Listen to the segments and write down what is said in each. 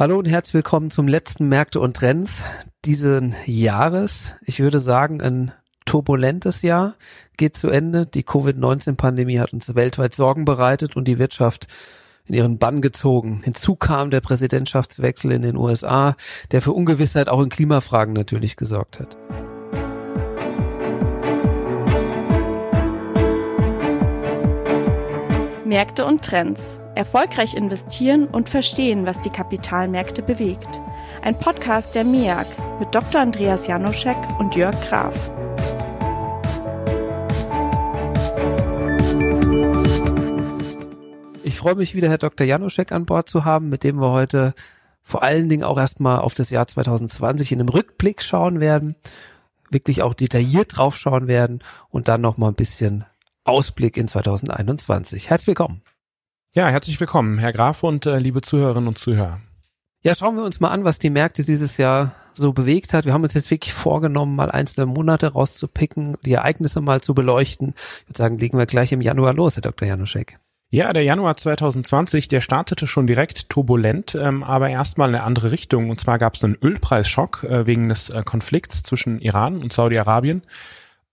Hallo und herzlich willkommen zum letzten Märkte und Trends diesen Jahres. Ich würde sagen, ein turbulentes Jahr geht zu Ende. Die Covid-19-Pandemie hat uns weltweit Sorgen bereitet und die Wirtschaft in ihren Bann gezogen. Hinzu kam der Präsidentschaftswechsel in den USA, der für Ungewissheit auch in Klimafragen natürlich gesorgt hat. Märkte und Trends. Erfolgreich investieren und verstehen, was die Kapitalmärkte bewegt. Ein Podcast der MEAG mit Dr. Andreas Janoschek und Jörg Graf. Ich freue mich wieder, Herr Dr. Janoschek an Bord zu haben, mit dem wir heute vor allen Dingen auch erstmal auf das Jahr 2020 in einem Rückblick schauen werden, wirklich auch detailliert drauf schauen werden und dann noch mal ein bisschen Ausblick in 2021. Herzlich willkommen. Ja, herzlich willkommen, Herr Graf und äh, liebe Zuhörerinnen und Zuhörer. Ja, schauen wir uns mal an, was die Märkte dieses Jahr so bewegt hat. Wir haben uns jetzt wirklich vorgenommen, mal einzelne Monate rauszupicken, die Ereignisse mal zu beleuchten. Ich würde sagen, legen wir gleich im Januar los, Herr Dr. Januszek. Ja, der Januar 2020, der startete schon direkt turbulent, ähm, aber erstmal in eine andere Richtung. Und zwar gab es einen Ölpreisschock äh, wegen des äh, Konflikts zwischen Iran und Saudi-Arabien.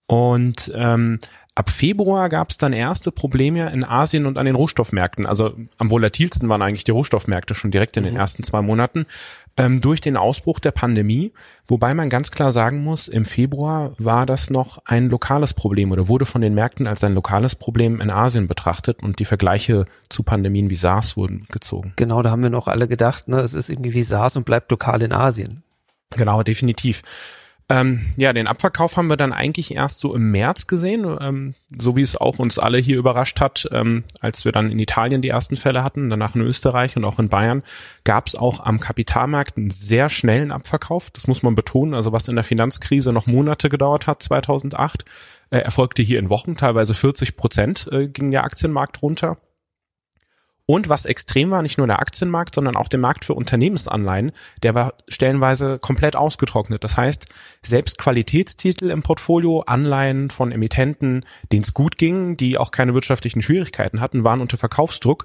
Und ähm, Ab Februar gab es dann erste Probleme in Asien und an den Rohstoffmärkten. Also am volatilsten waren eigentlich die Rohstoffmärkte schon direkt in den mhm. ersten zwei Monaten ähm, durch den Ausbruch der Pandemie. Wobei man ganz klar sagen muss, im Februar war das noch ein lokales Problem oder wurde von den Märkten als ein lokales Problem in Asien betrachtet und die Vergleiche zu Pandemien wie SARS wurden gezogen. Genau, da haben wir noch alle gedacht, ne, es ist irgendwie wie SARS und bleibt lokal in Asien. Genau, definitiv. Ähm, ja, den Abverkauf haben wir dann eigentlich erst so im März gesehen, ähm, so wie es auch uns alle hier überrascht hat, ähm, als wir dann in Italien die ersten Fälle hatten, danach in Österreich und auch in Bayern, gab es auch am Kapitalmarkt einen sehr schnellen Abverkauf. Das muss man betonen. Also was in der Finanzkrise noch Monate gedauert hat, 2008, äh, erfolgte hier in Wochen, teilweise 40 Prozent äh, ging der Aktienmarkt runter. Und was extrem war, nicht nur der Aktienmarkt, sondern auch der Markt für Unternehmensanleihen, der war stellenweise komplett ausgetrocknet. Das heißt, selbst Qualitätstitel im Portfolio, Anleihen von Emittenten, denen es gut ging, die auch keine wirtschaftlichen Schwierigkeiten hatten, waren unter Verkaufsdruck.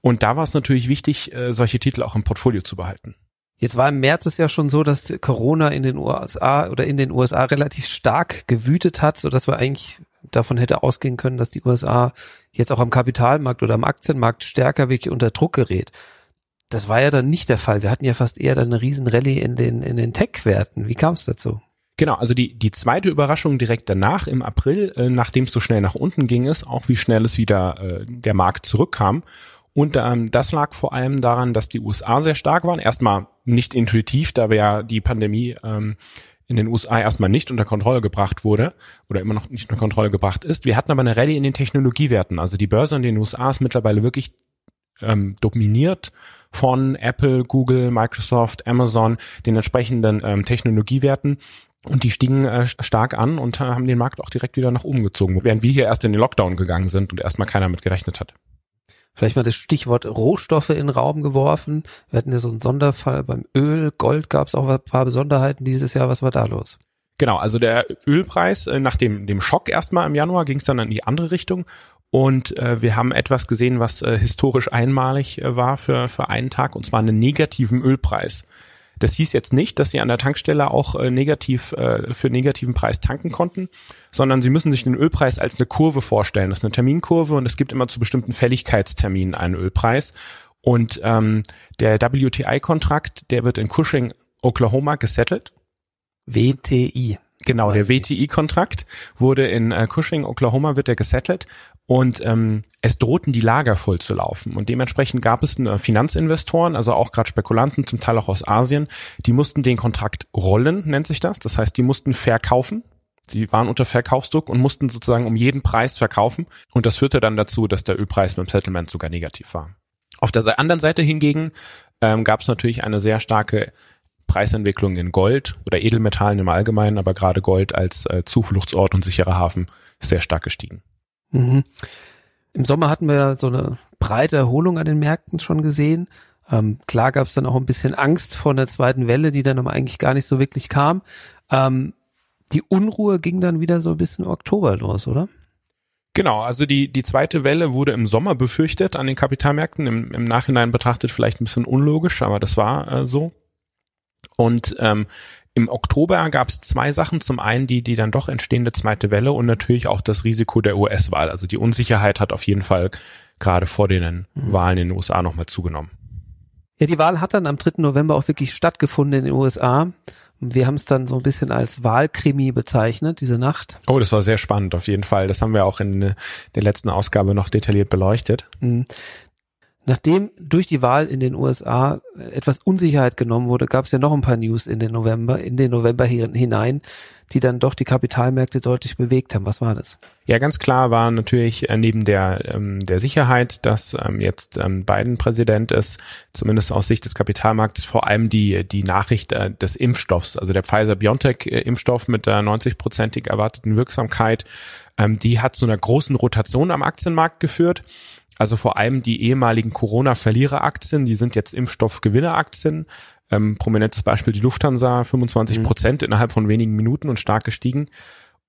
Und da war es natürlich wichtig, äh, solche Titel auch im Portfolio zu behalten. Jetzt war im März es ja schon so, dass Corona in den USA oder in den USA relativ stark gewütet hat, so dass wir eigentlich davon hätte ausgehen können, dass die USA jetzt auch am Kapitalmarkt oder am Aktienmarkt stärker wirklich unter Druck gerät. Das war ja dann nicht der Fall. Wir hatten ja fast eher dann eine riesen Rallye in den, in den Tech-Werten. Wie kam es dazu? Genau, also die, die zweite Überraschung direkt danach im April, äh, nachdem es so schnell nach unten ging, ist auch wie schnell es wieder äh, der Markt zurückkam. Und ähm, das lag vor allem daran, dass die USA sehr stark waren. Erstmal nicht intuitiv, da wir ja die Pandemie ähm, in den USA erstmal nicht unter Kontrolle gebracht wurde oder immer noch nicht unter Kontrolle gebracht ist. Wir hatten aber eine Rallye in den Technologiewerten. Also die Börse in den USA ist mittlerweile wirklich ähm, dominiert von Apple, Google, Microsoft, Amazon, den entsprechenden ähm, Technologiewerten. Und die stiegen äh, stark an und äh, haben den Markt auch direkt wieder nach oben gezogen, während wir hier erst in den Lockdown gegangen sind und erstmal keiner mit gerechnet hat vielleicht mal das Stichwort Rohstoffe in den Raum geworfen. Wir hatten ja so einen Sonderfall beim Öl, Gold gab es auch ein paar Besonderheiten dieses Jahr. Was war da los? Genau, also der Ölpreis, äh, nach dem, dem Schock erstmal im Januar ging es dann in die andere Richtung. Und äh, wir haben etwas gesehen, was äh, historisch einmalig äh, war für, für einen Tag, und zwar einen negativen Ölpreis. Das hieß jetzt nicht, dass sie an der Tankstelle auch äh, negativ äh, für negativen Preis tanken konnten, sondern sie müssen sich den Ölpreis als eine Kurve vorstellen. Das ist eine Terminkurve und es gibt immer zu bestimmten Fälligkeitsterminen einen Ölpreis. Und ähm, der WTI-Kontrakt, der wird in Cushing, Oklahoma gesettelt. WTI. Genau, der WTI-Kontrakt wurde in äh, Cushing, Oklahoma, wird der gesettelt und ähm, es drohten die Lager voll zu laufen. Und dementsprechend gab es äh, Finanzinvestoren, also auch gerade Spekulanten, zum Teil auch aus Asien, die mussten den Kontrakt rollen, nennt sich das. Das heißt, die mussten verkaufen. Sie waren unter Verkaufsdruck und mussten sozusagen um jeden Preis verkaufen. Und das führte dann dazu, dass der Ölpreis beim Settlement sogar negativ war. Auf der anderen Seite hingegen ähm, gab es natürlich eine sehr starke Preisentwicklung in Gold oder Edelmetallen im Allgemeinen, aber gerade Gold als äh, Zufluchtsort und sicherer Hafen sehr stark gestiegen. Mhm. Im Sommer hatten wir so eine breite Erholung an den Märkten schon gesehen. Ähm, klar gab es dann auch ein bisschen Angst vor einer zweiten Welle, die dann aber eigentlich gar nicht so wirklich kam. Ähm, die Unruhe ging dann wieder so ein bisschen im Oktober los, oder? Genau, also die, die zweite Welle wurde im Sommer befürchtet an den Kapitalmärkten, im, im Nachhinein betrachtet vielleicht ein bisschen unlogisch, aber das war äh, so. Und ähm, im Oktober gab es zwei Sachen. Zum einen die, die dann doch entstehende zweite Welle und natürlich auch das Risiko der US-Wahl. Also die Unsicherheit hat auf jeden Fall gerade vor den mhm. Wahlen in den USA nochmal zugenommen. Ja, die Wahl hat dann am 3. November auch wirklich stattgefunden in den USA. Wir haben es dann so ein bisschen als Wahlkrimi bezeichnet, diese Nacht. Oh, das war sehr spannend, auf jeden Fall. Das haben wir auch in der letzten Ausgabe noch detailliert beleuchtet. Nachdem durch die Wahl in den USA etwas Unsicherheit genommen wurde, gab es ja noch ein paar News in den November, in den November hinein, die dann doch die Kapitalmärkte deutlich bewegt haben. Was war das? Ja, ganz klar war natürlich äh, neben der, ähm, der Sicherheit, dass ähm, jetzt ähm, Biden Präsident ist, zumindest aus Sicht des Kapitalmarkts, vor allem die, die Nachricht äh, des Impfstoffs, also der Pfizer-BioNTech-Impfstoff mit der 90-prozentig erwarteten Wirksamkeit, ähm, die hat zu einer großen Rotation am Aktienmarkt geführt. Also vor allem die ehemaligen Corona-Verliereraktien, die sind jetzt Impfstoff-Gewinneraktien. Ähm, prominentes Beispiel die Lufthansa, 25 mhm. Prozent mhm. innerhalb von wenigen Minuten und stark gestiegen.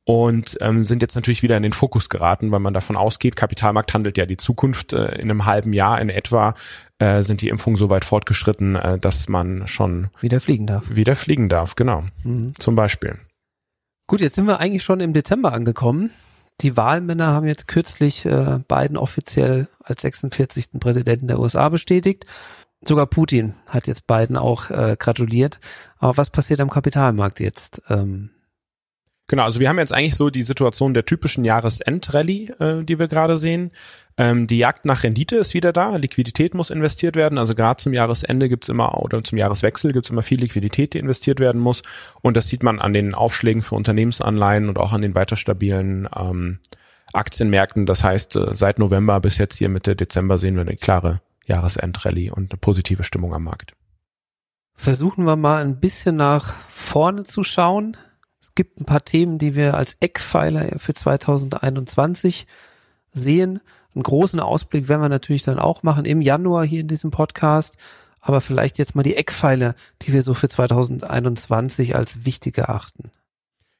Und ähm, sind jetzt natürlich wieder in den Fokus geraten, weil man davon ausgeht, Kapitalmarkt handelt ja die Zukunft. Äh, in einem halben Jahr in etwa äh, sind die Impfungen so weit fortgeschritten, äh, dass man schon wieder fliegen darf. Wieder fliegen darf, genau. Mhm. Zum Beispiel. Gut, jetzt sind wir eigentlich schon im Dezember angekommen. Die Wahlmänner haben jetzt kürzlich äh, Biden offiziell als 46. Präsidenten der USA bestätigt. Sogar Putin hat jetzt Biden auch äh, gratuliert. Aber was passiert am Kapitalmarkt jetzt? Ähm, Genau, also wir haben jetzt eigentlich so die Situation der typischen Jahresendrallye, äh, die wir gerade sehen. Ähm, die Jagd nach Rendite ist wieder da, Liquidität muss investiert werden. Also gerade zum Jahresende gibt's immer oder zum Jahreswechsel gibt's immer viel Liquidität, die investiert werden muss. Und das sieht man an den Aufschlägen für Unternehmensanleihen und auch an den weiter stabilen ähm, Aktienmärkten. Das heißt, äh, seit November bis jetzt hier Mitte Dezember sehen wir eine klare Jahresendrallye und eine positive Stimmung am Markt. Versuchen wir mal ein bisschen nach vorne zu schauen. Gibt ein paar Themen, die wir als Eckpfeiler für 2021 sehen. Einen großen Ausblick werden wir natürlich dann auch machen im Januar hier in diesem Podcast. Aber vielleicht jetzt mal die Eckpfeiler, die wir so für 2021 als wichtig erachten.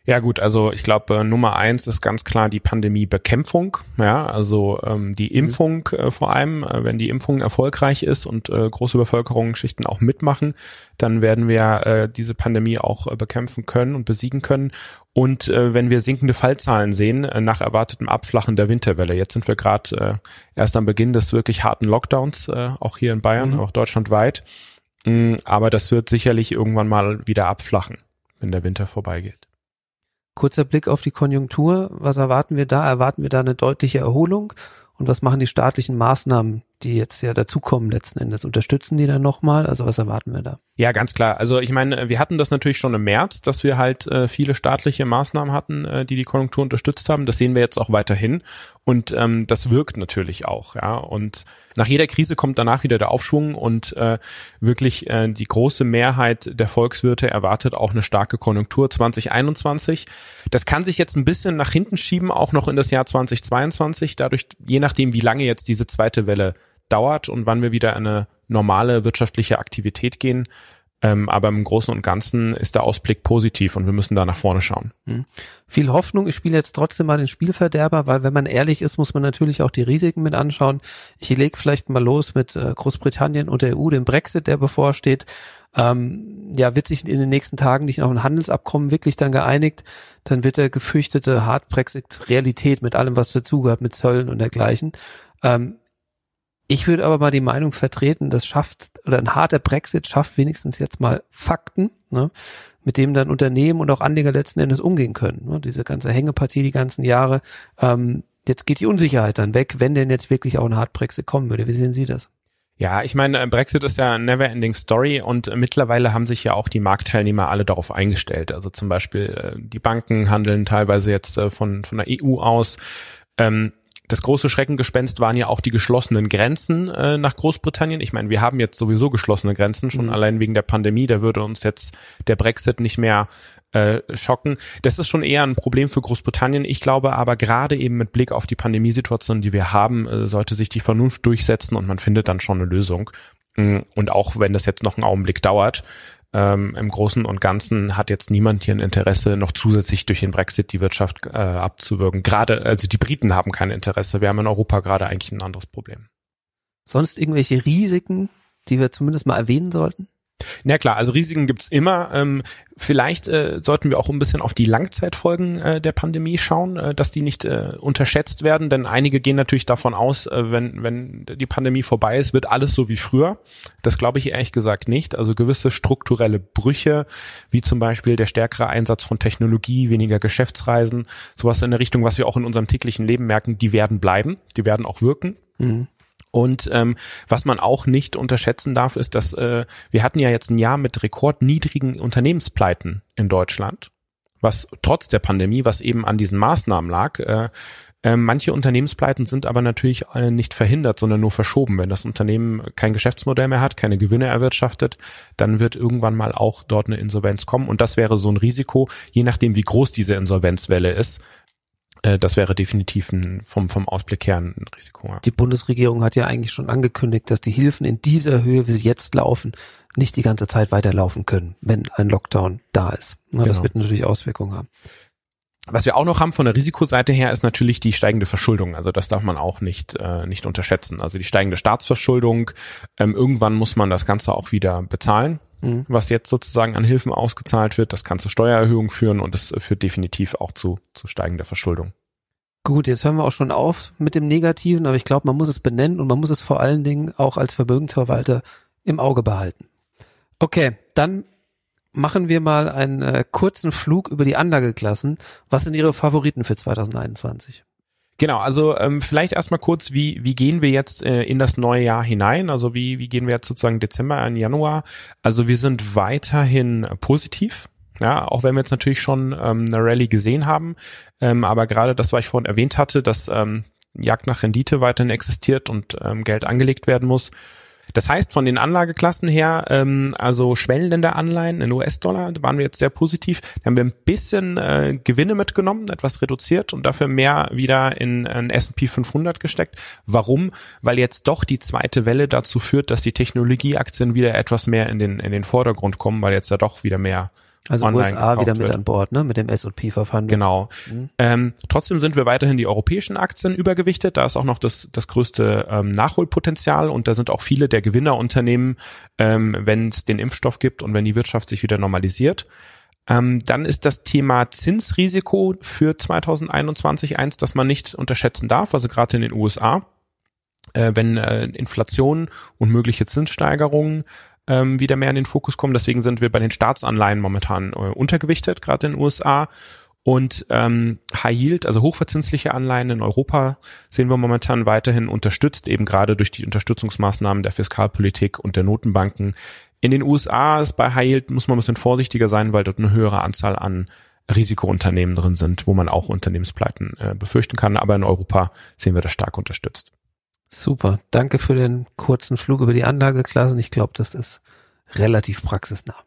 Ja gut, also ich glaube, äh, Nummer eins ist ganz klar die Pandemiebekämpfung. Ja, also ähm, die mhm. Impfung äh, vor allem, äh, wenn die Impfung erfolgreich ist und äh, große Bevölkerungsschichten auch mitmachen, dann werden wir äh, diese Pandemie auch äh, bekämpfen können und besiegen können. Und äh, wenn wir sinkende Fallzahlen sehen äh, nach erwartetem Abflachen der Winterwelle, jetzt sind wir gerade äh, erst am Beginn des wirklich harten Lockdowns, äh, auch hier in Bayern, mhm. auch deutschlandweit. Mm, aber das wird sicherlich irgendwann mal wieder abflachen, wenn der Winter vorbeigeht. Kurzer Blick auf die Konjunktur. Was erwarten wir da? Erwarten wir da eine deutliche Erholung? Und was machen die staatlichen Maßnahmen, die jetzt ja dazukommen letzten Endes? Unterstützen die dann nochmal? Also was erwarten wir da? Ja, ganz klar. Also ich meine, wir hatten das natürlich schon im März, dass wir halt äh, viele staatliche Maßnahmen hatten, äh, die die Konjunktur unterstützt haben. Das sehen wir jetzt auch weiterhin. Und ähm, das wirkt natürlich auch, ja. Und nach jeder Krise kommt danach wieder der Aufschwung und äh, wirklich äh, die große Mehrheit der Volkswirte erwartet auch eine starke Konjunktur 2021. Das kann sich jetzt ein bisschen nach hinten schieben, auch noch in das Jahr 2022, dadurch, je nachdem, wie lange jetzt diese zweite Welle dauert und wann wir wieder eine normale wirtschaftliche Aktivität gehen. Ähm, aber im Großen und Ganzen ist der Ausblick positiv und wir müssen da nach vorne schauen. Hm. Viel Hoffnung. Ich spiele jetzt trotzdem mal den Spielverderber, weil wenn man ehrlich ist, muss man natürlich auch die Risiken mit anschauen. Ich lege vielleicht mal los mit äh, Großbritannien und der EU, dem Brexit, der bevorsteht. Ähm, ja, wird sich in den nächsten Tagen nicht noch ein Handelsabkommen wirklich dann geeinigt, dann wird der gefürchtete Hard Brexit Realität mit allem, was dazugehört, mit Zöllen und dergleichen. Ähm, ich würde aber mal die Meinung vertreten, das schafft, oder ein harter Brexit schafft wenigstens jetzt mal Fakten, ne, mit dem dann Unternehmen und auch Anleger letzten Endes umgehen können. Ne, diese ganze Hängepartie die ganzen Jahre. Ähm, jetzt geht die Unsicherheit dann weg, wenn denn jetzt wirklich auch ein Hard Brexit kommen würde. Wie sehen Sie das? Ja, ich meine, Brexit ist ja eine never-ending Story und mittlerweile haben sich ja auch die Marktteilnehmer alle darauf eingestellt. Also zum Beispiel äh, die Banken handeln teilweise jetzt äh, von, von der EU aus. Ähm, das große Schreckengespenst waren ja auch die geschlossenen Grenzen äh, nach Großbritannien. Ich meine, wir haben jetzt sowieso geschlossene Grenzen, schon mhm. allein wegen der Pandemie. Da würde uns jetzt der Brexit nicht mehr äh, schocken. Das ist schon eher ein Problem für Großbritannien. Ich glaube aber gerade eben mit Blick auf die Pandemiesituation, die wir haben, äh, sollte sich die Vernunft durchsetzen und man findet dann schon eine Lösung. Mm, und auch wenn das jetzt noch einen Augenblick dauert, ähm, im Großen und Ganzen hat jetzt niemand hier ein Interesse, noch zusätzlich durch den Brexit die Wirtschaft äh, abzuwirken. Gerade, also die Briten haben kein Interesse. Wir haben in Europa gerade eigentlich ein anderes Problem. Sonst irgendwelche Risiken, die wir zumindest mal erwähnen sollten? Na klar, also Risiken gibt's immer. Ähm, vielleicht äh, sollten wir auch ein bisschen auf die Langzeitfolgen äh, der Pandemie schauen, äh, dass die nicht äh, unterschätzt werden, denn einige gehen natürlich davon aus, äh, wenn, wenn die Pandemie vorbei ist, wird alles so wie früher. Das glaube ich ehrlich gesagt nicht. Also gewisse strukturelle Brüche, wie zum Beispiel der stärkere Einsatz von Technologie, weniger Geschäftsreisen, sowas in der Richtung, was wir auch in unserem täglichen Leben merken, die werden bleiben, die werden auch wirken. Mhm. Und ähm, was man auch nicht unterschätzen darf, ist, dass äh, wir hatten ja jetzt ein Jahr mit rekordniedrigen Unternehmenspleiten in Deutschland, was trotz der Pandemie, was eben an diesen Maßnahmen lag. Äh, äh, manche Unternehmenspleiten sind aber natürlich äh, nicht verhindert, sondern nur verschoben. Wenn das Unternehmen kein Geschäftsmodell mehr hat, keine Gewinne erwirtschaftet, dann wird irgendwann mal auch dort eine Insolvenz kommen. Und das wäre so ein Risiko, je nachdem, wie groß diese Insolvenzwelle ist, äh, das wäre definitiv ein, vom, vom Ausblick her ein Risiko. Ja. Die Bundesregierung hat ja eigentlich schon angekündigt, dass die Hilfen in dieser Höhe, wie sie jetzt laufen, nicht die ganze Zeit weiterlaufen können, wenn ein Lockdown da ist. Na, genau. Das wird natürlich Auswirkungen haben. Was wir auch noch haben von der Risikoseite her ist natürlich die steigende Verschuldung. Also das darf man auch nicht äh, nicht unterschätzen. Also die steigende Staatsverschuldung. Ähm, irgendwann muss man das Ganze auch wieder bezahlen, mhm. was jetzt sozusagen an Hilfen ausgezahlt wird. Das kann zu Steuererhöhungen führen und das führt definitiv auch zu zu steigender Verschuldung. Gut, jetzt hören wir auch schon auf mit dem Negativen, aber ich glaube, man muss es benennen und man muss es vor allen Dingen auch als Vermögensverwalter im Auge behalten. Okay, dann machen wir mal einen äh, kurzen Flug über die Anlageklassen. Was sind Ihre Favoriten für 2021? Genau, also ähm, vielleicht erstmal kurz, wie, wie gehen wir jetzt äh, in das neue Jahr hinein? Also wie, wie gehen wir jetzt sozusagen Dezember in Januar? Also wir sind weiterhin positiv. Ja, auch wenn wir jetzt natürlich schon ähm, eine Rallye gesehen haben, ähm, aber gerade das, was ich vorhin erwähnt hatte, dass ähm, Jagd nach Rendite weiterhin existiert und ähm, Geld angelegt werden muss, das heißt, von den Anlageklassen her, ähm, also schwellenländer Anleihen in US-Dollar, da waren wir jetzt sehr positiv. Da haben wir ein bisschen äh, Gewinne mitgenommen, etwas reduziert und dafür mehr wieder in ein S&P 500 gesteckt. Warum? Weil jetzt doch die zweite Welle dazu führt, dass die Technologieaktien wieder etwas mehr in den, in den Vordergrund kommen, weil jetzt da doch wieder mehr also USA wieder mit wird. an Bord, ne? Mit dem S&P-Verfahren. Genau. Mhm. Ähm, trotzdem sind wir weiterhin die europäischen Aktien übergewichtet. Da ist auch noch das, das größte ähm, Nachholpotenzial und da sind auch viele der Gewinnerunternehmen, ähm, wenn es den Impfstoff gibt und wenn die Wirtschaft sich wieder normalisiert. Ähm, dann ist das Thema Zinsrisiko für 2021 eins, das man nicht unterschätzen darf. Also gerade in den USA, äh, wenn äh, Inflation und mögliche Zinssteigerungen ähm, wieder mehr in den Fokus kommen. Deswegen sind wir bei den Staatsanleihen momentan äh, untergewichtet, gerade in den USA. Und ähm, High Yield, also hochverzinsliche Anleihen in Europa, sehen wir momentan weiterhin unterstützt, eben gerade durch die Unterstützungsmaßnahmen der Fiskalpolitik und der Notenbanken. In den USA ist bei High Yield, muss man ein bisschen vorsichtiger sein, weil dort eine höhere Anzahl an Risikounternehmen drin sind, wo man auch Unternehmenspleiten äh, befürchten kann. Aber in Europa sehen wir das stark unterstützt. Super. Danke für den kurzen Flug über die Anlageklassen. Ich glaube, das ist relativ praxisnah.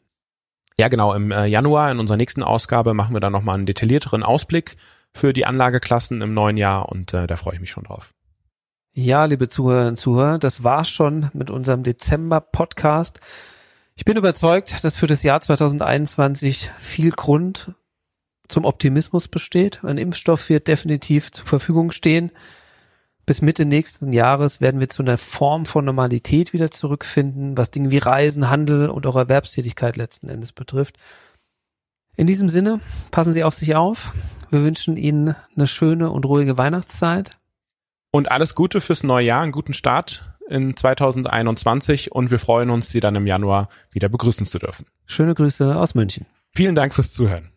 Ja, genau. Im äh, Januar in unserer nächsten Ausgabe machen wir dann nochmal einen detaillierteren Ausblick für die Anlageklassen im neuen Jahr und äh, da freue ich mich schon drauf. Ja, liebe Zuhörerinnen und Zuhörer, das war's schon mit unserem Dezember-Podcast. Ich bin überzeugt, dass für das Jahr 2021 viel Grund zum Optimismus besteht. Ein Impfstoff wird definitiv zur Verfügung stehen bis Mitte nächsten Jahres werden wir zu einer Form von Normalität wieder zurückfinden, was Dinge wie Reisen, Handel und auch Erwerbstätigkeit letzten Endes betrifft. In diesem Sinne, passen Sie auf sich auf. Wir wünschen Ihnen eine schöne und ruhige Weihnachtszeit. Und alles Gute fürs neue Jahr, einen guten Start in 2021 und wir freuen uns, Sie dann im Januar wieder begrüßen zu dürfen. Schöne Grüße aus München. Vielen Dank fürs Zuhören.